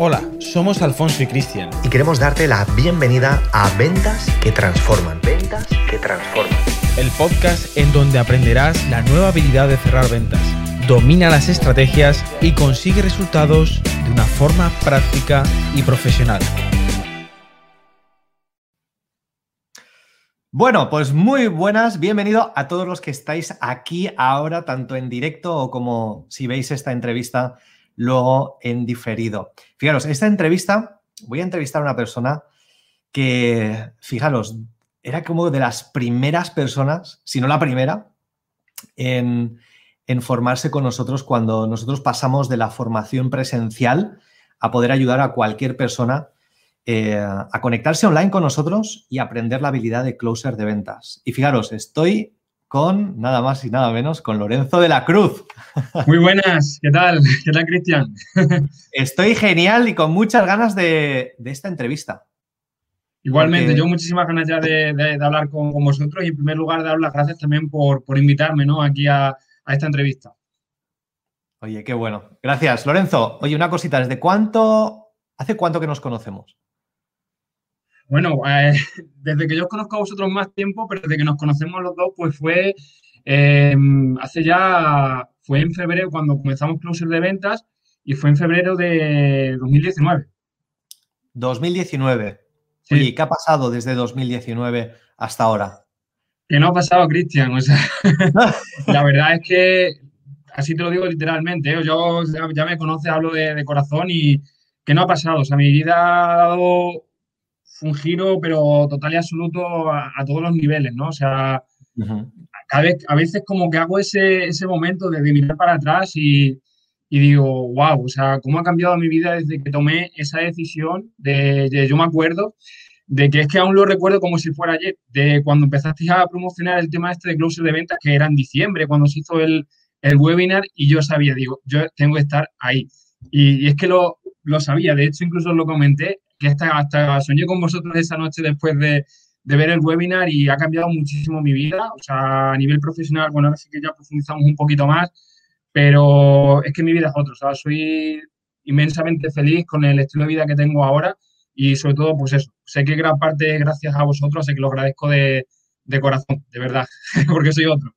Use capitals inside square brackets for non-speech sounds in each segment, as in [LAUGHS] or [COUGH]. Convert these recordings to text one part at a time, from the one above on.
Hola, somos Alfonso y Cristian. Y queremos darte la bienvenida a Ventas que Transforman. Ventas que Transforman. El podcast en donde aprenderás la nueva habilidad de cerrar ventas. Domina las estrategias y consigue resultados de una forma práctica y profesional. Bueno, pues muy buenas, bienvenido a todos los que estáis aquí ahora, tanto en directo o como si veis esta entrevista luego en diferido. Fijaros, esta entrevista, voy a entrevistar a una persona que, fijaros, era como de las primeras personas, si no la primera, en, formarse con nosotros cuando nosotros pasamos de la formación presencial a poder ayudar a cualquier persona eh, a conectarse online con nosotros y aprender la habilidad de closer de ventas. Y fijaros, estoy con nada más y nada menos con Lorenzo de la Cruz. Muy buenas, ¿qué tal? [LAUGHS] ¿Qué tal, Cristian? Estoy genial y con muchas ganas de, esta entrevista. Igualmente, yo muchísimas ganas ya de, hablar con, vosotros y en primer lugar dar las gracias también por, invitarme ¿no? aquí a, a, esta entrevista. Oye, qué bueno. Gracias, Lorenzo. Oye, una cosita, ¿desde cuánto, hace cuánto que nos conocemos? Bueno, eh, [LAUGHS] desde que yo os conozco a vosotros más tiempo, pero desde que nos conocemos los dos, pues fue em, hace ya, fue en febrero cuando comenzamos Closer de Ventas y fue en febrero de 2019. 2019. Sí. ¿qué ha pasado desde 2019 hasta ahora? ¿Qué no ha pasado, Cristian? O sea, [LAUGHS] la verdad es que, así te lo digo literalmente, ¿eh? yo ya, me conoces, hablo de, de corazón y ¿qué no ha pasado? O sea, mi vida ha dado un giro, pero total y absoluto a, todos los niveles, ¿no? O sea, cada vez, a veces como que hago ese, ese momento de, mirar para atrás y, y, digo, wow, o sea, cómo ha cambiado mi vida desde que tomé esa decisión de, yo me acuerdo de que es que aún lo recuerdo como si fuera ayer, de cuando empezaste a promocionar el tema este de closer de ventas, que era en diciembre, cuando se hizo el, el webinar y yo sabía, digo, yo tengo que estar ahí. Y, y es que lo, lo sabía, de hecho incluso lo comenté que hasta, soñé con vosotros esa noche después de, ver el webinar y ha cambiado muchísimo mi vida. O sea, a nivel profesional, bueno, ahora sí que ya profundizamos un poquito más, pero es que mi vida es otra. O sea, soy inmensamente feliz con el estilo de vida que tengo ahora y sobre todo, pues eso, sé que gran parte es gracias a vosotros, sé que lo agradezco de, corazón, de verdad, [LAUGHS] porque soy otro.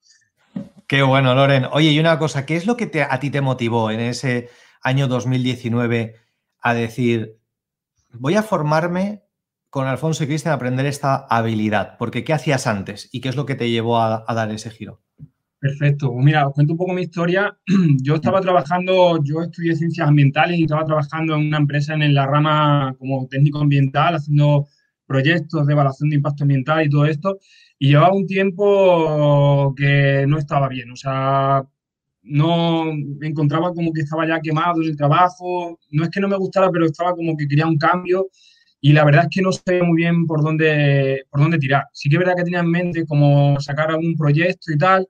Qué bueno, Loren. Oye, y una cosa, ¿qué es lo que a ti te motivó en ese año 2019 a decir, voy a formarme con Alfonso y Cristian a aprender esta habilidad, porque ¿qué hacías antes y qué es lo que te llevó a, dar ese giro? Perfecto. Pues mira, os cuento un poco mi historia. [CLEARS THROAT] Yo estaba trabajando, yo estudié ciencias ambientales y estaba trabajando en una empresa en la rama como técnico ambiental, haciendo proyectos de evaluación de impacto ambiental y todo esto. Y llevaba un tiempo que no estaba bien. O sea, no me encontraba como que estaba ya quemado en el trabajo, no es que no me gustara, pero estaba como que quería un cambio y la verdad es que no sé muy bien por dónde, por dónde tirar. Sí que es verdad que tenía en mente como sacar algún proyecto y tal,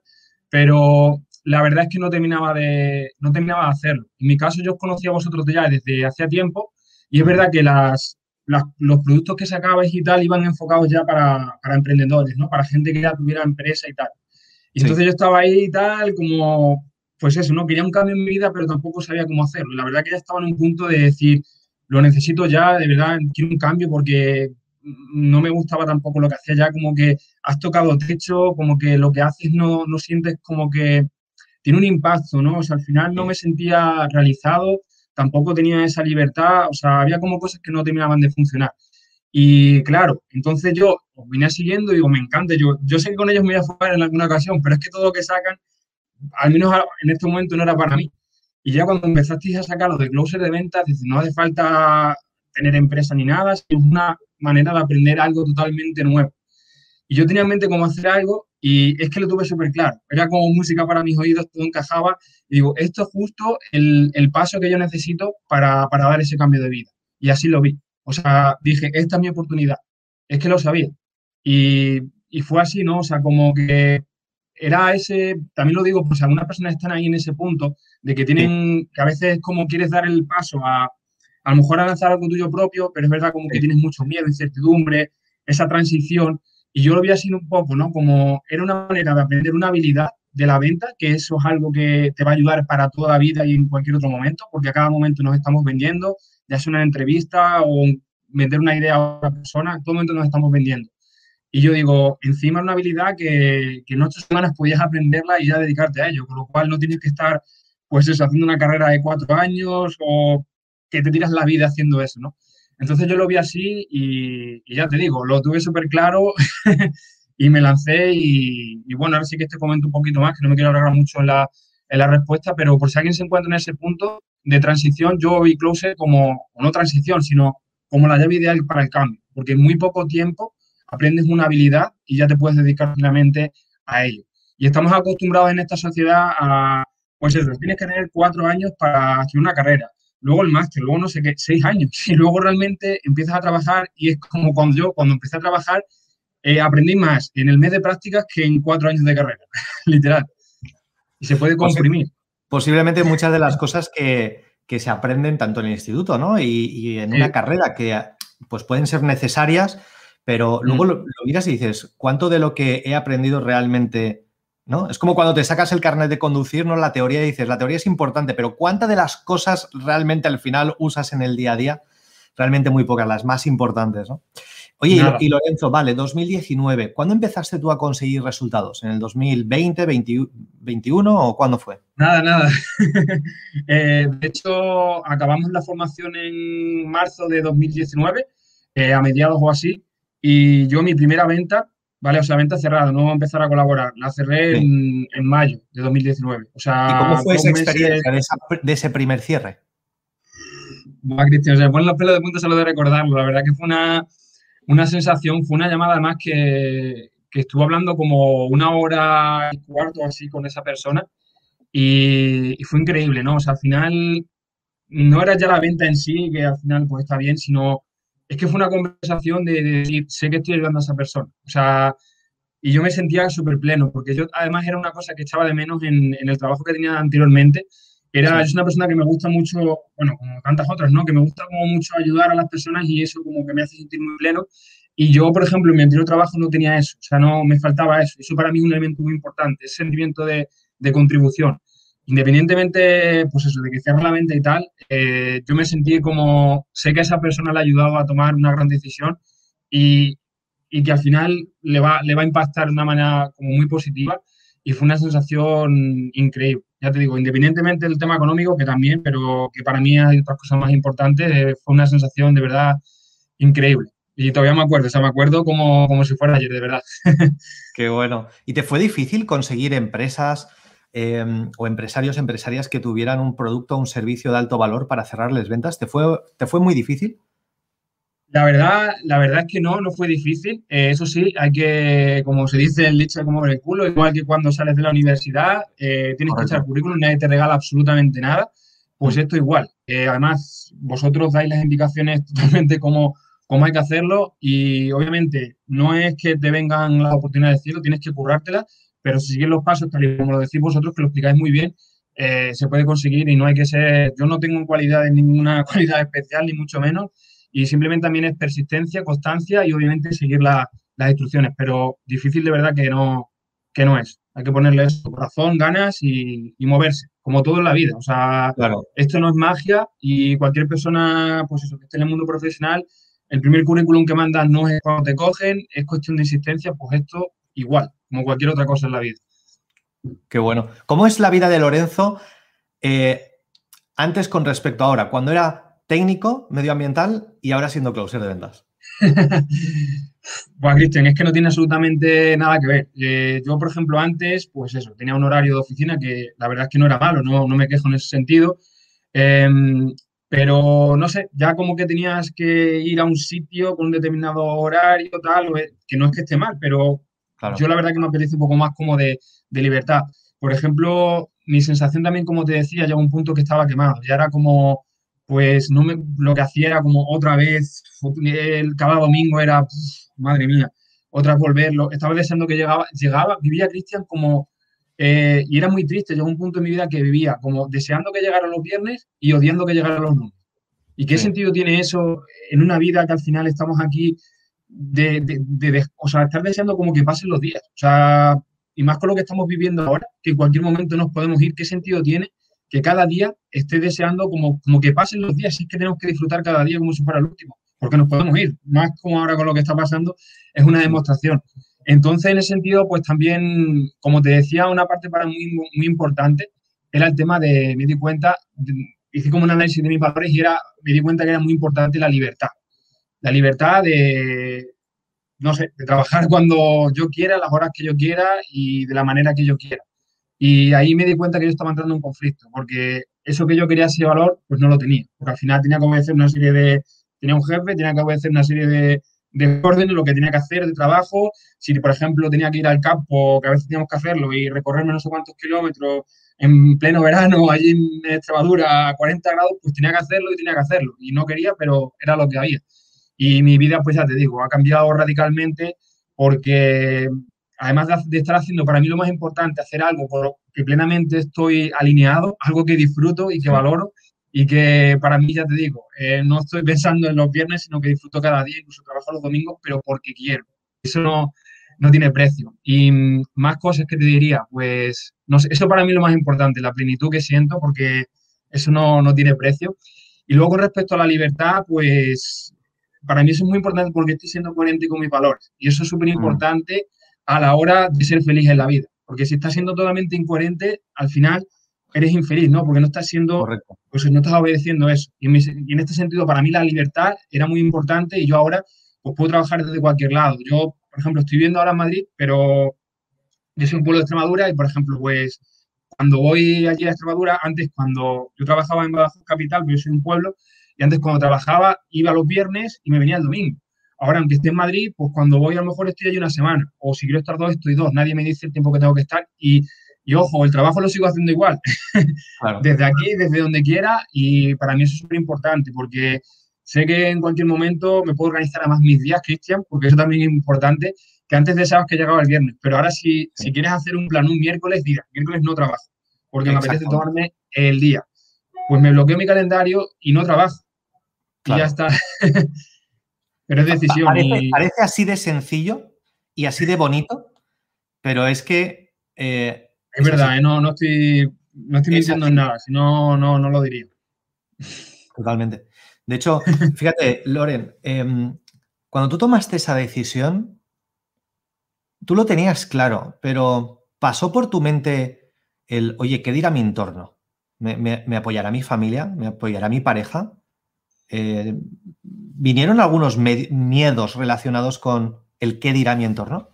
pero la verdad es que no terminaba de, no terminaba de hacerlo. En mi caso yo os conocía a vosotros ya desde hacía tiempo y es verdad que las, los productos que sacabais y tal iban enfocados ya para, para emprendedores, ¿no? Para gente que ya tuviera empresa y tal. Y entonces yo estaba ahí y tal, como pues eso, no quería un cambio en mi vida, pero tampoco sabía cómo hacerlo. La verdad que ya estaba en un punto de decir, lo necesito ya, de verdad, quiero un cambio porque no me gustaba tampoco lo que hacía ya, como que has tocado techo, como que lo que haces no, no sientes como que tiene un impacto, ¿no? O sea, al final no me sentía realizado, tampoco tenía esa libertad, o sea, había como cosas que no terminaban de funcionar. Y claro, entonces yo os vine siguiendo y digo, me encanta, yo, yo sé que con ellos me voy a jugar en alguna ocasión, pero es que todo lo que sacan al menos en este momento no era para mí. Y ya cuando empezasteis a sacar los de closer de ventas, dices, no hace falta tener empresa ni nada, es una manera de aprender algo totalmente nuevo. Y yo tenía en mente cómo hacer algo y es que lo tuve súper claro. Era como música para mis oídos, todo encajaba. Y digo, esto es justo el, el paso que yo necesito para, para, dar ese cambio de vida. Y así lo vi. O sea, dije, esta es mi oportunidad. Es que lo sabía. Y, y fue así, ¿no? O sea, como que era ese, también lo digo, pues algunas personas están ahí en ese punto de que tienen, que a veces como quieres dar el paso a, a lo mejor a lanzar algo tuyo propio, pero es verdad como que tienes mucho miedo, incertidumbre, esa transición. Y yo lo vi así un poco, ¿no? Como era una manera de aprender una habilidad de la venta, que eso es algo que te va a ayudar para toda la vida y en cualquier otro momento, porque a cada momento nos estamos vendiendo, ya sea una entrevista o vender una idea a otra persona, en todo momento nos estamos vendiendo. Y yo digo, encima es una habilidad que, que en ocho semanas podías aprenderla y ya dedicarte a ello, con lo cual no tienes que estar, pues eso, haciendo una carrera de cuatro años o que te tiras la vida haciendo eso, ¿no? Entonces yo lo vi así y, ya te digo, lo tuve súper claro [LAUGHS] y me lancé y, bueno, ahora sí que te comento un poquito más, que no me quiero alargar mucho en la, en la respuesta, pero por si alguien se encuentra en ese punto de transición, yo vi Close como, no transición, sino como la llave ideal para el cambio, porque en muy poco tiempo aprendes una habilidad y ya te puedes dedicar finalmente a ello. Y estamos acostumbrados en esta sociedad a, pues eso, tienes que tener cuatro años para hacer una carrera, luego el máster, luego no sé qué, seis años, [LAUGHS] y luego realmente empiezas a trabajar y es como cuando yo, cuando empecé a trabajar, eh, aprendí más en el mes de prácticas que en cuatro años de carrera, [LAUGHS] literal. Y se puede comprimir. Posiblemente muchas de las cosas que, se aprenden tanto en el instituto, ¿no? Y, en una carrera que pues pueden ser necesarias, pero luego mm. lo, miras y dices, ¿cuánto de lo que he aprendido realmente, ¿no? Es como cuando te sacas el carnet de conducir, ¿no? La teoría dices, la teoría es importante, pero ¿cuántas de las cosas realmente al final usas en el día a día? Realmente muy pocas, las más importantes, ¿no? Oye, y, Lorenzo, vale, 2019, ¿cuándo empezaste tú a conseguir resultados? ¿En el 2020, 2021 o cuándo fue? Nada, nada. [LAUGHS] Eh, de hecho, acabamos la formación en marzo de 2019, eh, a mediados o así, y yo mi primera venta, ¿vale? O sea, venta cerrada, no empezar a colaborar. La cerré en, mayo de 2019. O sea, ¿Y cómo fue esa experiencia de, ese primer cierre? Va, Cristian, o sea, pon los pelos de punta solo de recordarlo. La verdad que fue una, una sensación, fue una llamada además que, que estuvo hablando como una hora y cuarto así con esa persona y, y, fue increíble, ¿no? O sea, al final no era ya la venta en sí, que al final pues está bien, sino es que fue una conversación de, decir, sé que estoy ayudando a esa persona. O sea, y yo me sentía súper pleno, porque yo además era una cosa que echaba de menos en, el trabajo que tenía anteriormente. Era, Es una persona que me gusta mucho, bueno, como tantas otras, ¿no? Que me gusta como mucho ayudar a las personas y eso como que me hace sentir muy pleno. Y yo, por ejemplo, en mi anterior trabajo no tenía eso, o sea, no me faltaba eso. Eso para mí es un elemento muy importante, ese sentimiento de, de contribución independientemente, pues eso, de que cierre la venta y tal, eh, yo me sentí como, sé que esa persona le ha ayudado a tomar una gran decisión y, y, que al final le va, le va a impactar de una manera como muy positiva y fue una sensación increíble. Ya te digo, independientemente del tema económico, que también, pero que para mí hay otras cosas más importantes, eh, fue una sensación de verdad increíble. Y todavía me acuerdo, o sea, me acuerdo como, como si fuera ayer, de verdad. [LAUGHS] Qué bueno. ¿Y te fue difícil conseguir empresas? Em, o empresarios, empresarias que tuvieran un producto o un servicio de alto valor para cerrarles ventas? ¿Te fue, te fue muy difícil? La verdad, la verdad es que no, no fue difícil. Eh, eso sí, hay que, como se dice, el leche como el culo, igual que cuando sales de la universidad, eh, tienes que echar currículum, nadie te regala absolutamente nada. Pues mm. esto igual. Eh, además, vosotros dais las indicaciones [LAUGHS] totalmente como, cómo hay que hacerlo y obviamente no es que te vengan las oportunidades de cielo, tienes que currártelas pero si siguen los pasos, tal y como lo decís vosotros, que lo explicáis muy bien, eh, se puede conseguir y no hay que ser, yo no tengo cualidades, ninguna [LAUGHS] cualidad especial, ni mucho menos, y simplemente también es persistencia, constancia y obviamente seguir las instrucciones, pero difícil de verdad que no, que no es. Hay que ponerle eso, corazón, ganas y, moverse, como todo en la vida. O sea, esto no es magia y cualquier persona, pues eso, que esté en el mundo profesional, el primer currículum que mandas no es cuando te cogen, es cuestión de insistencia, pues esto igual como cualquier otra cosa en la vida. Qué bueno. ¿Cómo es la vida de Lorenzo eh, antes con respecto a ahora? Cuando era técnico, medioambiental y ahora siendo closer de ventas. [LAUGHS] Bueno, Cristian, es que no tiene absolutamente nada que ver. Eh, yo, por ejemplo, antes, pues eso, tenía un horario de oficina que la verdad es que no era malo, no, me quejo en ese sentido. Em, pero no sé, ya como que tenías que ir a un sitio con un determinado horario, tal, que no es que esté mal, pero yo la verdad que me apetece un poco más como de, libertad. Por ejemplo, mi sensación también, como te decía, llegó un punto que estaba quemado. Ya era como, pues no me, lo que hacía era como otra vez, el, cada domingo era, madre mía, otra vez volverlo. Estaba deseando que llegaba, llegaba, vivía Cristian como, eh, y era muy triste. Llegó un punto en mi vida que vivía como deseando que llegaran los viernes y odiando que llegaran los lunes. ¿Y qué sentido tiene eso en una vida que al final estamos aquí de, de, o sea, estar deseando como que pasen los días. O sea, y más con lo que estamos viviendo ahora, que en cualquier momento nos podemos ir, ¿qué sentido tiene que cada día esté deseando como, como que pasen los días? Si es que tenemos que disfrutar cada día como si fuera el último, porque nos podemos ir, más como ahora con lo que está pasando, es una demostración. Entonces, en ese sentido, pues también, como te decía, una parte para mí muy, importante era el tema de, me di cuenta, hice como un análisis de mis valores y era, me di cuenta que era muy importante la libertad. La libertad de, no sé, de trabajar [LAUGHS] cuando yo quiera, las horas que yo quiera y de la manera que yo quiera. Y ahí me di cuenta que yo estaba entrando en un conflicto, porque eso que yo quería ese valor, pues no lo tenía. Porque al final tenía que obedecer una serie de, tenía un jefe, tenía que obedecer una serie de, de órdenes, lo que tenía que hacer de trabajo. Si, por ejemplo, tenía que ir al campo, que a veces teníamos que hacerlo, y recorrerme no sé cuántos kilómetros en pleno verano, allí en Extremadura, a 40 grados, pues tenía que hacerlo y tenía que hacerlo. Y no quería, pero era lo que había. Y mi vida, pues ya te digo, ha cambiado radicalmente porque además de, estar haciendo para mí lo más importante, hacer algo por lo que plenamente estoy alineado, [LAUGHS] algo que disfruto y que valoro y que para mí, ya te digo, eh, no estoy pensando en los viernes, sino que disfruto cada día, incluso trabajo los domingos, pero porque quiero. Eso no, no tiene precio. Y mm, más cosas que te diría, pues, no sé, eso para mí es lo más importante, la plenitud que siento, porque eso no, no tiene precio. Y luego con respecto a la libertad, pues para mí eso es muy importante porque estoy siendo coherente con mis valores. Y eso es súper importante a la hora de ser feliz en la vida. Porque si estás siendo totalmente incoherente, al final eres infeliz, ¿no? Porque no estás siendo, pues no estás obedeciendo eso. Y en, este sentido, para mí la libertad era muy importante y yo ahora pues puedo trabajar desde cualquier lado. Yo, por ejemplo, estoy viviendo ahora en Madrid, pero yo soy un pueblo de Extremadura y, por ejemplo, pues cuando voy allí a Extremadura, antes cuando yo trabajaba en Badajoz Capital, yo soy un pueblo, y antes cuando trabajaba iba los viernes y me venía el domingo. Ahora, aunque esté en Madrid, pues cuando voy a lo mejor estoy allí una semana. O si quiero estar dos, estoy dos. Nadie me dice el tiempo que tengo que estar. Y, y ojo, el trabajo lo sigo haciendo igual. [LAUGHS] desde aquí, desde donde quiera. Y para mí eso es súper importante porque sé que en cualquier momento me puedo organizar a más mis días, Cristian, porque eso también es importante. Que antes deseabas que llegaba el viernes. Pero ahora si, si quieres hacer un plan un miércoles, diga, miércoles no trabajo. Porque me apetece tomarme el día pues me bloqueo mi calendario y no trabajo. Y ya está. [LAUGHS] pero es decisión. Parece, así de sencillo y así de bonito, pero es que... Eh, es, verdad, eh, no, no estoy, no estoy mintiendo en nada, si no, no, no lo diría. Totalmente. De hecho, [LAUGHS] fíjate, Loren, em, cuando tú tomaste esa decisión, tú lo tenías claro, pero pasó por tu mente el, oye, ¿qué dirá mi entorno? Me, apoyará mi familia, me apoyará mi pareja. Eh, ¿Vinieron algunos miedos relacionados con el qué dirá mi entorno?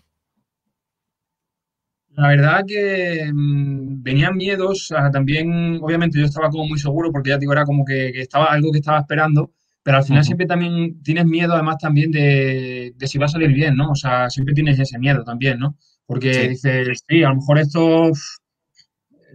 La verdad que mm, venían miedos, también obviamente yo estaba como muy seguro porque ya digo, era como que, estaba algo que estaba esperando, pero al final siempre también tienes miedo además también de, si va a salir bien, ¿no? O sea, siempre tienes ese miedo también, ¿no? Porque dices, sí, a lo mejor esto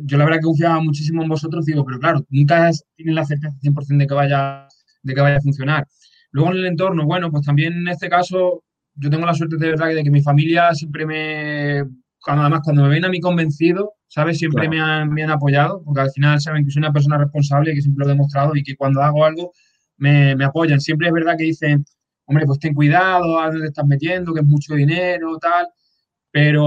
yo la verdad que confiaba muchísimo en vosotros, digo, pero claro, nunca tienes la certeza 100% de que, vaya, de que vaya a funcionar. Luego en el entorno, bueno, pues también en este caso yo tengo la suerte de verdad de que mi familia siempre me, cuando, además cuando me ven a mí convencido, ¿sabes? Siempre me, han, me, han, apoyado, porque al final saben que soy una persona responsable, que siempre lo he demostrado y que cuando hago algo me, me apoyan. Siempre es verdad que dicen, hombre, pues ten cuidado, a dónde te estás metiendo, que es mucho dinero, tal. Pero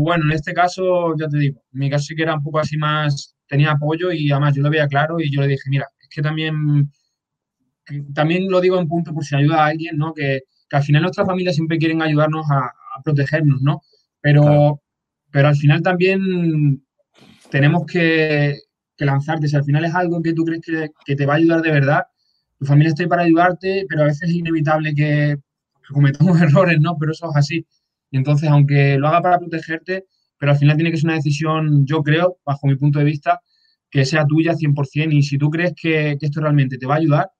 bueno, en este caso, ya te digo, en mi caso sí que era un poco así más, tenía apoyo y además yo lo veía claro y yo le dije, mira, es que también, también lo digo en punto por si ayuda a alguien, ¿no? Que, al final nuestras familias siempre quieren ayudarnos a, protegernos, ¿no? Pero, pero al final también tenemos que, lanzarte. Si al final es algo que tú crees que, que, te va a ayudar de verdad, tu familia está ahí para ayudarte, pero a veces es inevitable que, que cometamos [LAUGHS] errores, ¿no? Pero eso es así. Y entonces, aunque lo haga para protegerte, pero al final tiene que ser una decisión, yo creo, bajo mi punto de vista, que sea tuya 100%. Y si tú crees que, esto realmente te va a ayudar,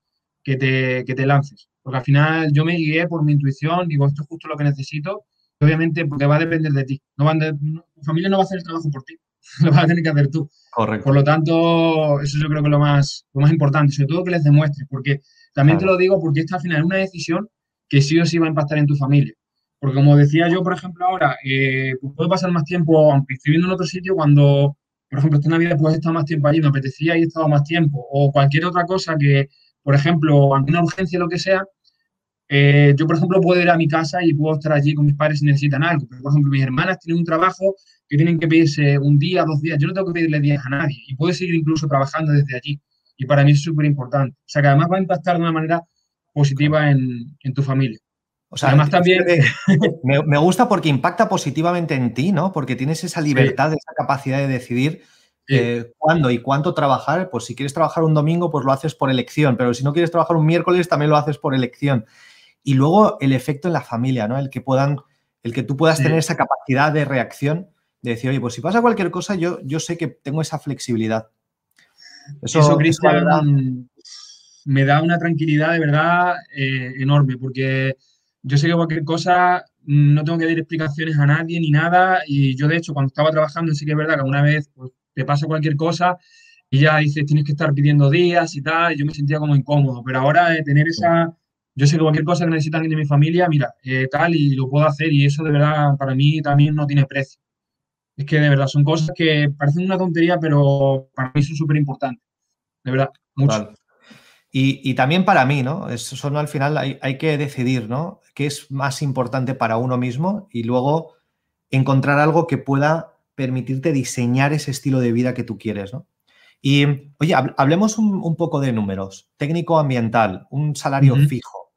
que te, que te lances. Porque al final yo me guié por mi intuición, digo, esto es justo lo que necesito. Obviamente, porque va a depender de ti. No van tu familia no va a hacer el trabajo por ti, [LAUGHS] lo vas a tener que hacer tú. Correcto. Por lo tanto, eso yo creo que es lo más, lo más importante, sobre todo que les demuestres, porque también te lo digo porque esta al final es una decisión que sí o sí va a impactar en tu familia. Porque como decía yo, por ejemplo, ahora, eh, pues puedo pasar más tiempo, aunque estoy viendo en otro sitio, cuando, por ejemplo, esta Navidad pues he estado más tiempo allí, me apetecía y he estado más tiempo, o cualquier otra cosa que, por ejemplo, alguna urgencia lo que sea, eh, yo, por ejemplo, puedo ir a mi casa y puedo estar allí con mis padres si necesitan algo. Pero, por ejemplo, mis hermanas tienen un trabajo que tienen que pedirse un día, dos días. Yo no tengo que pedirle días a nadie y puedo seguir incluso trabajando desde allí. Y para mí es súper importante. O sea, que además va a impactar de una manera positiva en, en tu familia. O sea, además también... [LAUGHS] Me, gusta porque impacta positivamente en ti, ¿no? Porque tienes esa libertad, esa capacidad de decidir eh, cuándo y cuánto trabajar. Pues si quieres trabajar un domingo, pues lo haces por elección. Pero si no quieres trabajar un miércoles, también lo haces por elección. Y luego el efecto en la familia, ¿no? El que puedan, el que tú puedas tener esa capacidad de reacción, de decir, oye, pues si pasa cualquier cosa, yo, yo sé que tengo esa flexibilidad. Eso, Cristian, me da una tranquilidad de verdad eh, enorme, porque yo sé que cualquier cosa no tengo que dar explicaciones a nadie ni nada. Y yo, de hecho, cuando estaba trabajando, sí que es verdad que alguna vez pues, te pasa cualquier cosa y ya dices, tienes que estar pidiendo días y tal. Y yo me sentía como incómodo. Pero ahora de tener esa. Yo sé que cualquier cosa que necesita alguien de mi familia, mira, eh, tal, y lo puedo hacer. Y eso de verdad para mí también no tiene precio. Es que de verdad son cosas que parecen una tontería, pero para mí son súper importantes. De verdad, mucho. Y, también para mí, ¿no? Eso no al final hay, hay, que decidir, ¿no? ¿Qué es más importante para uno mismo? Y luego encontrar algo que pueda permitirte diseñar ese estilo de vida que tú quieres, ¿no? Y, oye, hablemos un, poco de números. Técnico ambiental, un salario fijo,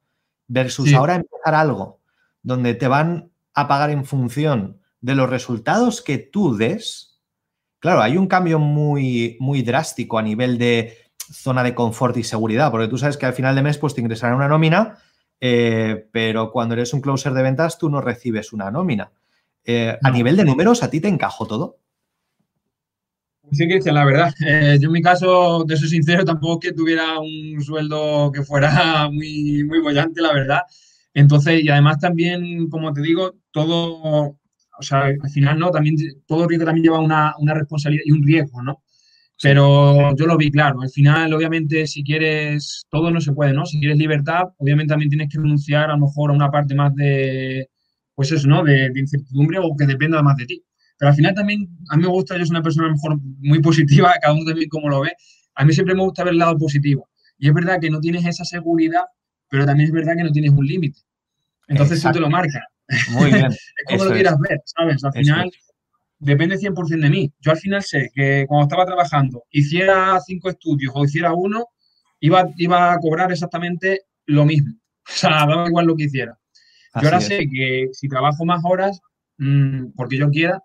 versus ahora empezar algo donde te van a pagar en función de los resultados que tú des. Claro, hay un cambio muy, muy drástico a nivel de zona de confort y seguridad, porque tú sabes que al final de mes pues te ingresarán una nómina, eh, pero cuando eres un closer de ventas tú no recibes una nómina. Eh, a nivel de números, ¿a ti te encajó todo? Sí, Cristian, la verdad. [LAUGHS] Eh, yo en mi caso, de ser sincero, tampoco que tuviera un sueldo que fuera [LAUGHS] muy, muy bollante, la verdad. Entonces, y además también, como te digo, todo, o sea, al final, ¿no? También todo riesgo también lleva una, una responsabilidad y un riesgo, ¿no? Pero yo lo vi claro. Al final, obviamente, si quieres, todo no se puede, ¿no? Si quieres libertad, obviamente también tienes que renunciar a lo mejor a una parte más de, pues eso, ¿no? De, incertidumbre o que dependa más de ti. Pero al final también, a mí me gusta, yo soy una persona a lo mejor muy positiva, [LAUGHS] cada uno también como lo ve. A mí siempre me gusta ver el lado positivo. Y es verdad que no tienes esa seguridad, pero también es verdad que no tienes un límite. Entonces tú te lo marcas. Muy bien. [LAUGHS] es como lo quieras ver, ¿sabes? Al final, depende 100% de mí. Yo al final sé que cuando estaba trabajando, hiciera cinco estudios o hiciera uno, iba, iba a cobrar exactamente lo mismo. [LAUGHS] O sea, daba igual lo que hiciera. yo ahora sé que si trabajo más horas, mm, porque yo quiera,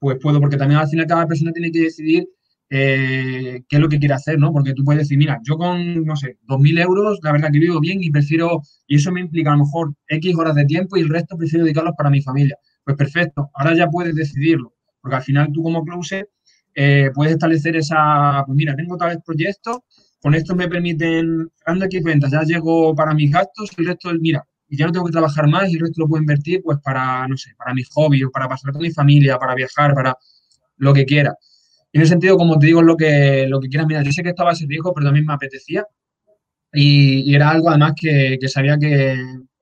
pues puedo, porque también al final cada persona tiene que decidir eh, qué es lo que quiere hacer, ¿no? Porque tú puedes decir, mira, yo con, no sé, 2.000 euros, la verdad que vivo bien y prefiero, y eso me implica a lo mejor X horas de tiempo y el resto prefiero dedicarlos para mi familia. Pues perfecto, ahora ya puedes decidirlo. Porque al final tú como closer eh, puedes establecer esa, pues mira, tengo tales proyectos, con esto me permiten, ando aquí ventas, ya llego para mis gastos y el resto, mira, y ya no tengo que trabajar más y el resto lo puedo invertir pues para, no sé, para mis hobbies, para pasar con mi familia, para viajar, para lo que quiera. En ese sentido, como te digo, lo que, lo que quieras, mira, yo sé que estaba ese riesgo, pero también me apetecía. Y, era algo además que, que sabía que,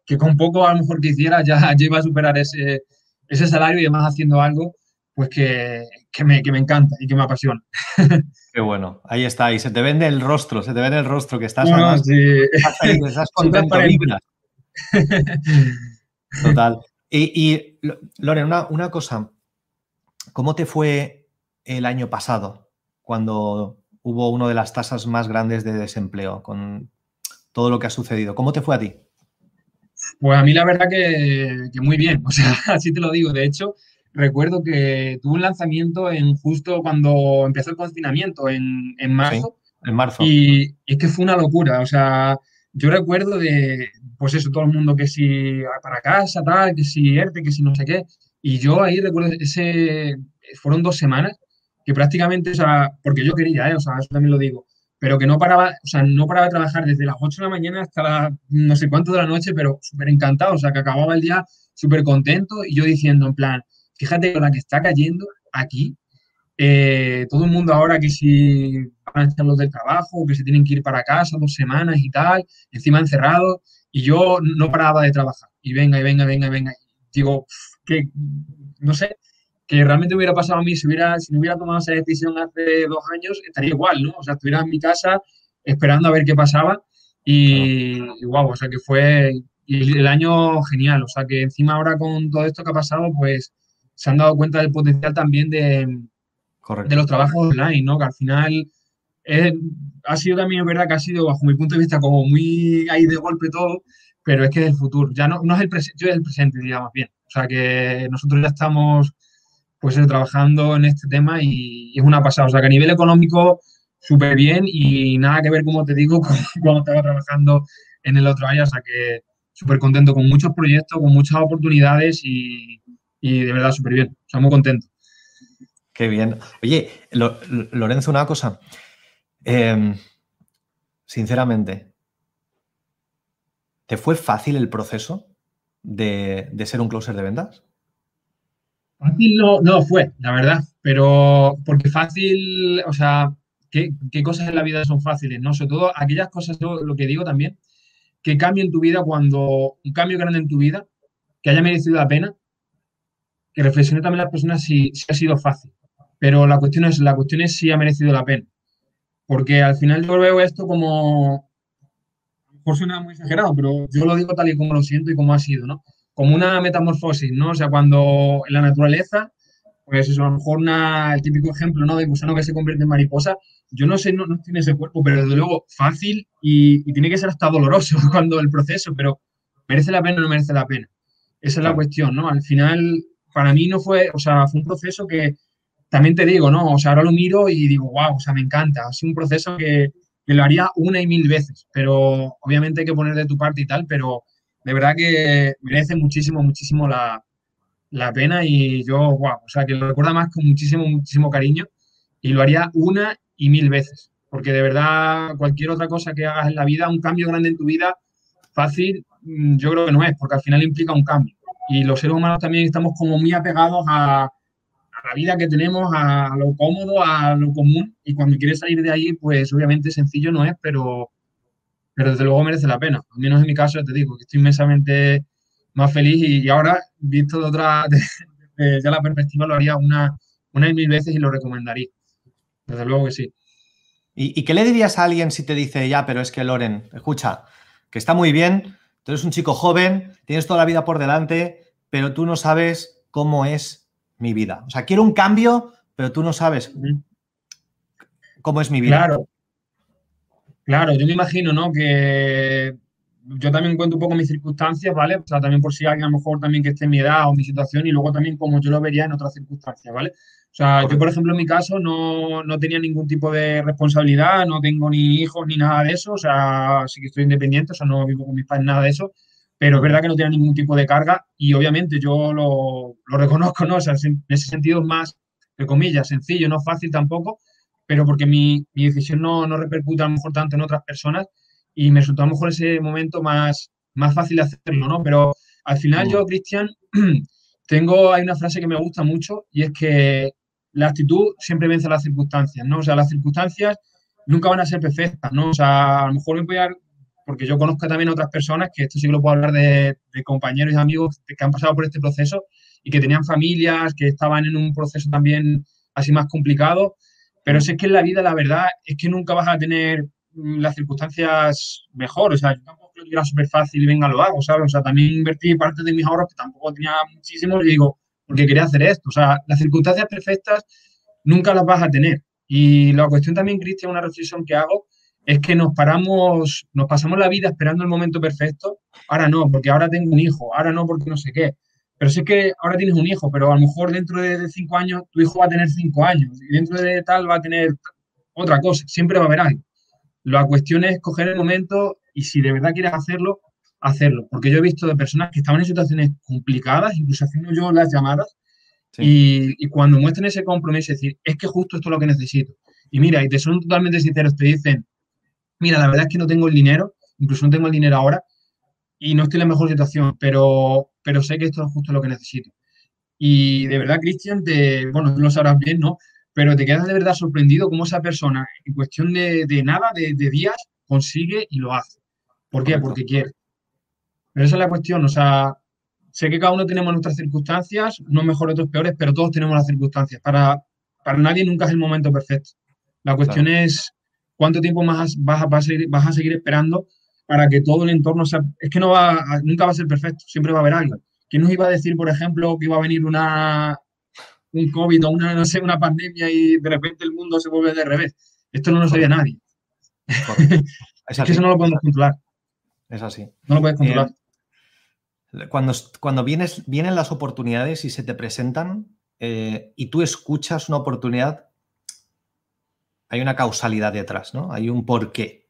que, con poco a lo mejor que hiciera ya, [LAUGHS] ya iba a superar ese, ese salario y además haciendo algo pues que, me, encanta y que me apasiona. [LAUGHS] Qué bueno, ahí está, y se te vende el rostro, se te vende el rostro, que estás, además, estás, [LAUGHS] contento, [LAUGHS] Total. Y, Loren, una, una, cosa, ¿cómo te fue el año pasado cuando hubo una de las tasas más grandes de desempleo con todo lo que ha sucedido? ¿Cómo te fue a ti? Pues a mí la verdad que, que muy bien, o sea, así te lo digo. De hecho, recuerdo que tuvo un lanzamiento en justo cuando empezó el confinamiento, en, en marzo. en marzo. Y, es que fue una locura. O sea, yo recuerdo de, pues eso, todo el mundo que si para casa, tal, que si ERTE, que si no sé qué. Y yo ahí recuerdo ese, fueron dos semanas que prácticamente, o sea, porque yo quería, ¿eh? o sea, eso también lo digo, pero que no paraba, o sea, no paraba de trabajar desde las 8 de la mañana hasta las no sé cuánto de la noche, pero súper encantado, o sea, que acababa el día súper contento y yo diciendo en plan, fíjate con la que está cayendo aquí, eh, todo el mundo ahora que si van a estar los del trabajo, que se tienen que ir para casa dos semanas y tal, encima encerrados, y yo no paraba de trabajar. Y venga, y venga, venga, venga. Digo, que no sé, que realmente hubiera pasado a mí si hubiera, si no hubiera tomado esa decisión hace dos años, estaría igual, ¿no? O sea, estuviera en mi casa esperando a ver qué pasaba. Y, y wow, o sea que fue el año genial. O sea que encima ahora con todo esto que ha pasado, pues se han dado cuenta del potencial también de, de los trabajos online, ¿no? Que al final ha sido también, es verdad que ha sido, bajo mi punto de vista, como muy ahí de golpe todo, pero es que es el futuro. Ya no, no es el presente, yo es el presente, digamos bien. O sea que nosotros ya estamos pues trabajando en este tema y, es una pasada. O sea que a nivel económico, súper bien y nada que ver, como te digo, [LAUGHS] con cuando estaba trabajando en el otro año. O sea que súper contento con muchos proyectos, con muchas oportunidades y, de verdad súper bien. O sea, muy contento. Qué bien. Oye, Lorenzo, una cosa. Em, sinceramente, ¿te fue fácil el proceso de, ser un closer de ventas? Fácil no, no fue, la verdad, pero porque fácil, o sea, ¿qué, cosas en la vida son fáciles? ¿no? Sobre todo aquellas cosas, lo que digo también, que cambien tu vida cuando, un cambio grande en tu vida, que haya merecido la pena, que reflexione también las personas si, ha sido fácil. Pero la cuestión, es, la cuestión es si ha merecido la pena. Porque al final yo veo esto como, por suena muy exagerado, pero yo lo digo tal y como lo siento y como ha sido, ¿no? Como una metamorfosis, ¿no? O sea, cuando en la naturaleza, pues eso, a lo mejor una, el típico ejemplo, ¿no? De gusano que se convierte en mariposa, yo no sé, no, tiene ese cuerpo, pero desde luego fácil y, tiene que ser hasta doloroso [LAUGHS] cuando el proceso, pero merece la pena o no merece la pena. Esa es la cuestión, ¿no? Al final, para mí no fue, o sea, fue un proceso que también te digo, ¿no? O sea, ahora lo miro y digo, wow, o sea, me encanta. Ha sido un proceso que, lo haría una y mil veces, pero obviamente hay que poner de tu parte y tal, pero de verdad que merece muchísimo, muchísimo la, la pena y yo, wow, o sea, que lo recuerda más con muchísimo, muchísimo cariño y lo haría una y mil veces. Porque de verdad, cualquier otra cosa que hagas en la vida, un cambio grande en tu vida, fácil, mm, yo creo que no es, porque al final implica un cambio. Y los seres humanos también estamos como muy apegados a, la vida que tenemos, a lo cómodo, a lo común. Y cuando quieres salir de ahí, pues obviamente sencillo no es, pero, pero desde luego merece la pena. Al menos en mi caso, te digo que estoy inmensamente más feliz y, ahora, visto de otra, [LAUGHS] ya la perspectiva, lo haría una, una y mil veces y lo recomendaría. Desde luego que sí. ¿Y, qué le dirías a alguien si te dice, ya, pero es que Loren, escucha, que está muy bien, tú eres un chico joven, tienes toda la vida por delante, pero tú no sabes cómo es mi vida? O sea, quiero un cambio, pero tú no sabes cómo es mi vida. Claro. Claro, yo me imagino, ¿no? Que yo también cuento un poco mis circunstancias, ¿vale? O sea, también por si alguien a lo mejor también que esté en mi edad o mi situación y luego también como yo lo vería en otras circunstancias, ¿vale? O sea, yo, por ejemplo, en mi caso no, no, tenía ningún tipo de responsabilidad, no tengo ni hijos ni nada de eso, o sea, sí que estoy independiente, o sea, no vivo con mis padres, nada de eso, pero es verdad que no tenía ningún tipo de carga y obviamente yo lo, lo reconozco, ¿no? O sea, en ese sentido es más, de comillas, sencillo, no fácil tampoco, pero porque mi, mi decisión no, no, repercute a lo mejor tanto en otras personas y me resultó a lo mejor ese momento más, más fácil hacerlo, ¿no? Pero al final yo, Cristian, [CLEARS THROAT] tengo, hay una frase que me gusta mucho y es que la actitud siempre vence las circunstancias, ¿no? O sea, las circunstancias nunca van a ser perfectas, ¿no? O sea, a lo mejor me voy a porque yo conozco también otras personas, que esto sí que lo puedo hablar de, compañeros y amigos que han pasado por este proceso y que tenían familias, que estaban en un proceso también así más complicado, pero si es que en la vida la verdad es que nunca vas a tener mm, las circunstancias mejor, o sea, yo tampoco creo que era súper fácil venga, lo hago, ¿sabes? O sea, también invertí parte de mis ahorros, que tampoco tenía muchísimo, y digo, porque quería hacer esto. O sea, las circunstancias perfectas nunca las vas a tener. Y la cuestión también, Cristian, una reflexión que hago, es que nos paramos, nos pasamos la vida esperando el momento perfecto. Ahora no, porque ahora tengo un hijo, ahora no, porque no sé qué. Pero sí que ahora tienes un hijo, pero a lo mejor dentro de cinco años tu hijo va a tener cinco años y dentro de tal va a tener otra cosa. Siempre va a haber algo. La cuestión es coger el momento y si de verdad quieres hacerlo, hacerlo. Porque yo he visto de personas que estaban en situaciones complicadas, incluso haciendo yo las llamadas, y, cuando muestran ese compromiso, es decir, es que justo esto es lo que necesito. Y mira, y te son totalmente sinceros, te dicen, mira, la verdad es que no tengo el dinero, incluso no tengo el dinero ahora, y no estoy en la mejor situación, pero, pero sé que esto es justo lo que necesito. Y de verdad, Cristian, te, bueno, tú lo sabrás bien, ¿no? Pero te quedas de verdad sorprendido cómo esa persona, en cuestión de, nada, de, de, días, consigue y lo hace. ¿Por qué? Porque quiere. Pero esa es la cuestión, o sea, sé que cada uno tenemos nuestras circunstancias, unos mejores, otros peores, pero todos tenemos las circunstancias. Para, para nadie nunca es el momento perfecto. La cuestión es cuánto tiempo más vas, a, vas, a seguir, vas a seguir esperando para que todo el entorno sea... Es que no va, nunca va a ser perfecto, siempre va a haber algo. ¿Quién nos iba a decir, por ejemplo, que iba a venir una, un COVID o una, no sé, una pandemia y de repente el mundo se vuelve de revés? Esto no lo sabía nadie. [LAUGHS] Es, que eso no lo podemos controlar. Es así. No lo puedes controlar. Eh, cuando, cuando vienes, vienen las oportunidades y se te presentan eh, y tú escuchas una oportunidad, hay una causalidad detrás, ¿no? Hay un porqué.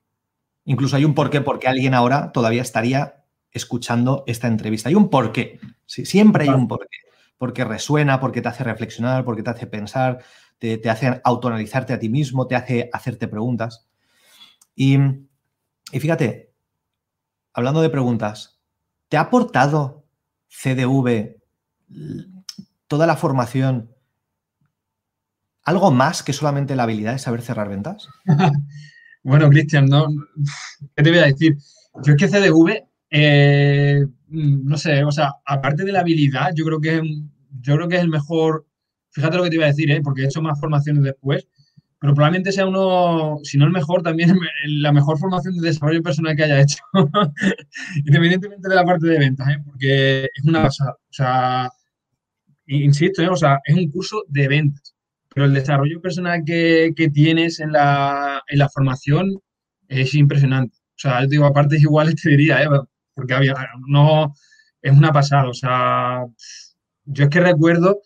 Incluso hay un porqué porque alguien ahora todavía estaría escuchando esta entrevista. Hay un porqué. Sí, siempre hay un porqué. Porque resuena, porque te hace reflexionar, porque te hace pensar, te, te hace autoanalizarte a ti mismo, te hace hacerte preguntas. Y, y fíjate, hablando de preguntas, ¿te ha aportado CDV toda la formación algo más que solamente la habilidad de saber cerrar ventas? [LAUGHS] bueno, Cristian, no, ¿qué te voy a decir? Yo es que CDV, eh, no sé, o sea, aparte de la habilidad, yo creo que, yo creo que es el mejor, fíjate lo que te iba a decir, ¿eh? porque he hecho más formaciones después, pero probablemente sea uno, si no el mejor, también [LAUGHS] la mejor formación de desarrollo personal que haya hecho, [LAUGHS] independientemente de la parte de ventas, ¿eh? porque es una pasada. O sea, insisto, ¿eh? o sea, es un curso de ventas, pero el desarrollo personal que, tienes en la, en la, formación es impresionante. O sea, yo digo, aparte igual [LAUGHS] te diría, ¿eh? porque había, no, es una pasada. O sea, yo es que recuerdo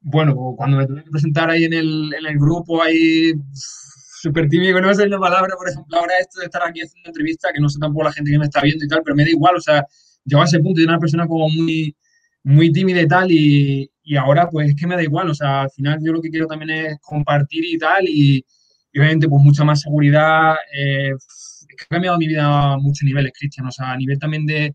bueno, cuando me tuve que presentar ahí en el, en el grupo, ahí súper tímido, no sé la palabra, por ejemplo, ahora esto de estar aquí haciendo una entrevista, que no sé tampoco la gente que me está viendo y tal, pero me da igual, o sea, yo a ese punto, de una persona como muy, muy tímida y tal, y, y, ahora pues es que me da igual, o sea, al final yo lo que quiero también es compartir y tal, y, obviamente pues mucha más seguridad, eh, es que ha cambiado mi vida a muchos niveles, Cristian, o sea, a nivel también de,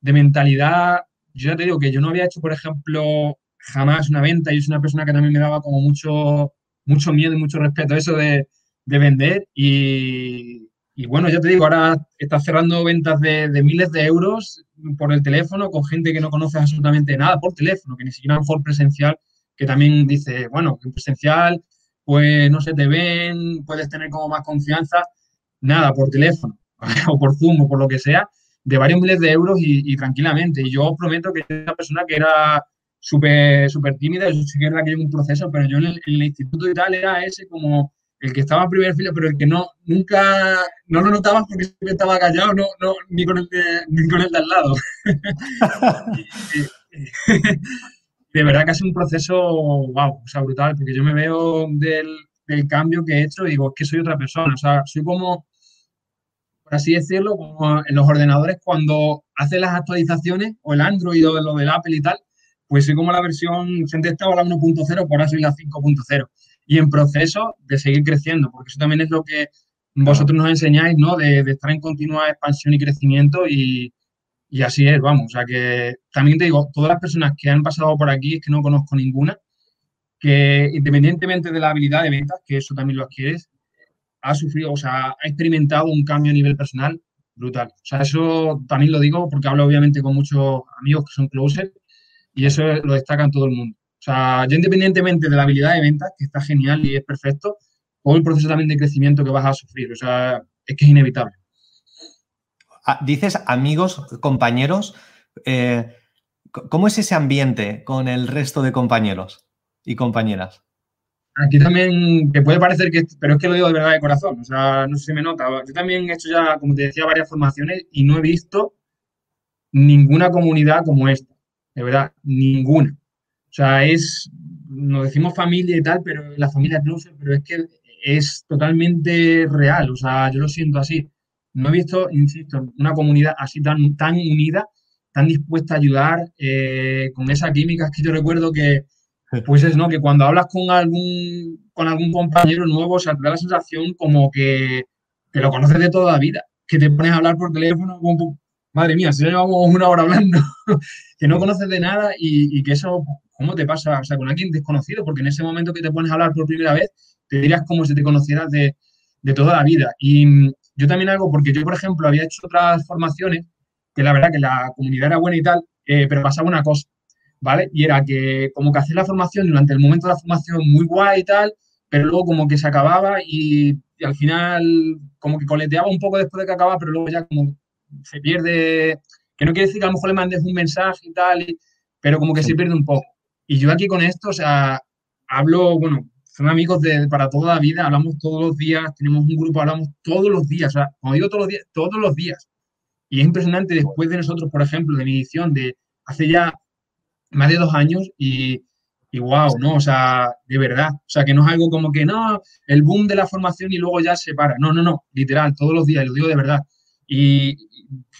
de mentalidad, yo ya te digo que yo no había hecho, por ejemplo, jamás una venta. y es una persona que también me daba como mucho, mucho miedo y mucho respeto eso de, de vender. Y, bueno, ya te digo, ahora estás cerrando ventas de, miles de euros por el teléfono con gente que no conoces absolutamente nada por teléfono, que ni siquiera por presencial, que también dice, bueno, en presencial, pues no se te ven, puedes tener como más confianza. Nada, por teléfono [LAUGHS] o por Zoom o por lo que sea, de varios miles de euros y, tranquilamente. Y yo prometo que es una persona que era súper super tímida, yo sí que era que llevo un proceso, pero yo en el, instituto y tal era ese como el que estaba en primer fila, pero el que no, nunca, no lo notabas porque siempre estaba callado, no, no, ni, con el de, ni con el de al lado. [LAUGHS] de verdad que es un proceso, wow, o sea, brutal, porque yo me veo del, del cambio que he hecho y digo, es que soy otra persona, o sea, soy como, por así decirlo, como en los ordenadores cuando hace las actualizaciones, o el Android o lo del Apple y tal, pues soy como la versión, frente estaba la 1.0, por ahora soy la 5.0. Y en proceso de seguir creciendo, porque eso también es lo que vosotros nos enseñáis, ¿no? De, estar en continua expansión y crecimiento y, y, así es, vamos. O sea que también te digo, todas las personas que han pasado por aquí, es que no conozco ninguna, que independientemente de la habilidad de ventas, que eso también lo adquieres, ha sufrido, o sea, ha experimentado un cambio a nivel personal brutal. O sea, eso también lo digo porque hablo obviamente con muchos amigos que son closers y eso lo destaca en todo el mundo. O sea, yo independientemente de la habilidad de ventas, que está genial y es perfecto, o el proceso también de crecimiento que vas a sufrir. O sea, es que es inevitable. Ah, dices amigos, compañeros. Eh, ¿Cómo es ese ambiente con el resto de compañeros y compañeras? Aquí también, que puede parecer que, pero es que lo digo de verdad de corazón, o sea, no sé si me nota. Yo también he hecho ya, como te decía, varias formaciones y no he visto ninguna comunidad como esta de verdad, ninguna. O sea, es, nos decimos familia y tal, pero la familia closer, pero es que es totalmente real, o sea, yo lo siento así. No he visto, insisto, una comunidad así tan, tan unida, tan dispuesta a ayudar, eh, con esa química que yo recuerdo que, pues es, ¿no? Que cuando hablas con algún, con algún compañero nuevo, o sea, te da la sensación como que, que lo conoces de toda la vida, que te pones a hablar por teléfono, como, madre mía, si ya llevamos una hora hablando, [LAUGHS] que no conoces de nada y, que eso, ¿cómo te pasa? O sea, con alguien desconocido, porque en ese momento que te pones a hablar por primera vez, te dirías como si te conocieras de, toda la vida. Y mm, yo también hago, porque yo, por ejemplo, había hecho otras formaciones, que la verdad que la comunidad era buena y tal, eh, pero pasaba una cosa, ¿vale? Y era que como que hacía la formación durante el momento de la formación muy guay y tal, pero luego como que se acababa y, y al final como que coleteaba un poco después de que acababa, pero luego ya como se pierde, que no quiere decir que a lo mejor le mandes un mensaje y tal, pero como que se pierde un poco. Y yo aquí con esto, o sea, hablo, bueno, son amigos de, para toda la vida, hablamos todos los días, tenemos un grupo, hablamos todos los días, o sea, como digo todos los días, todos los días. Y es impresionante después de nosotros, por ejemplo, de mi edición de hace ya más de dos años y, y wow, ¿no? O sea, de verdad. O sea, que no es algo como que no, el boom de la formación y luego ya se para. No, no, no, literal, todos los días, lo digo de verdad. Y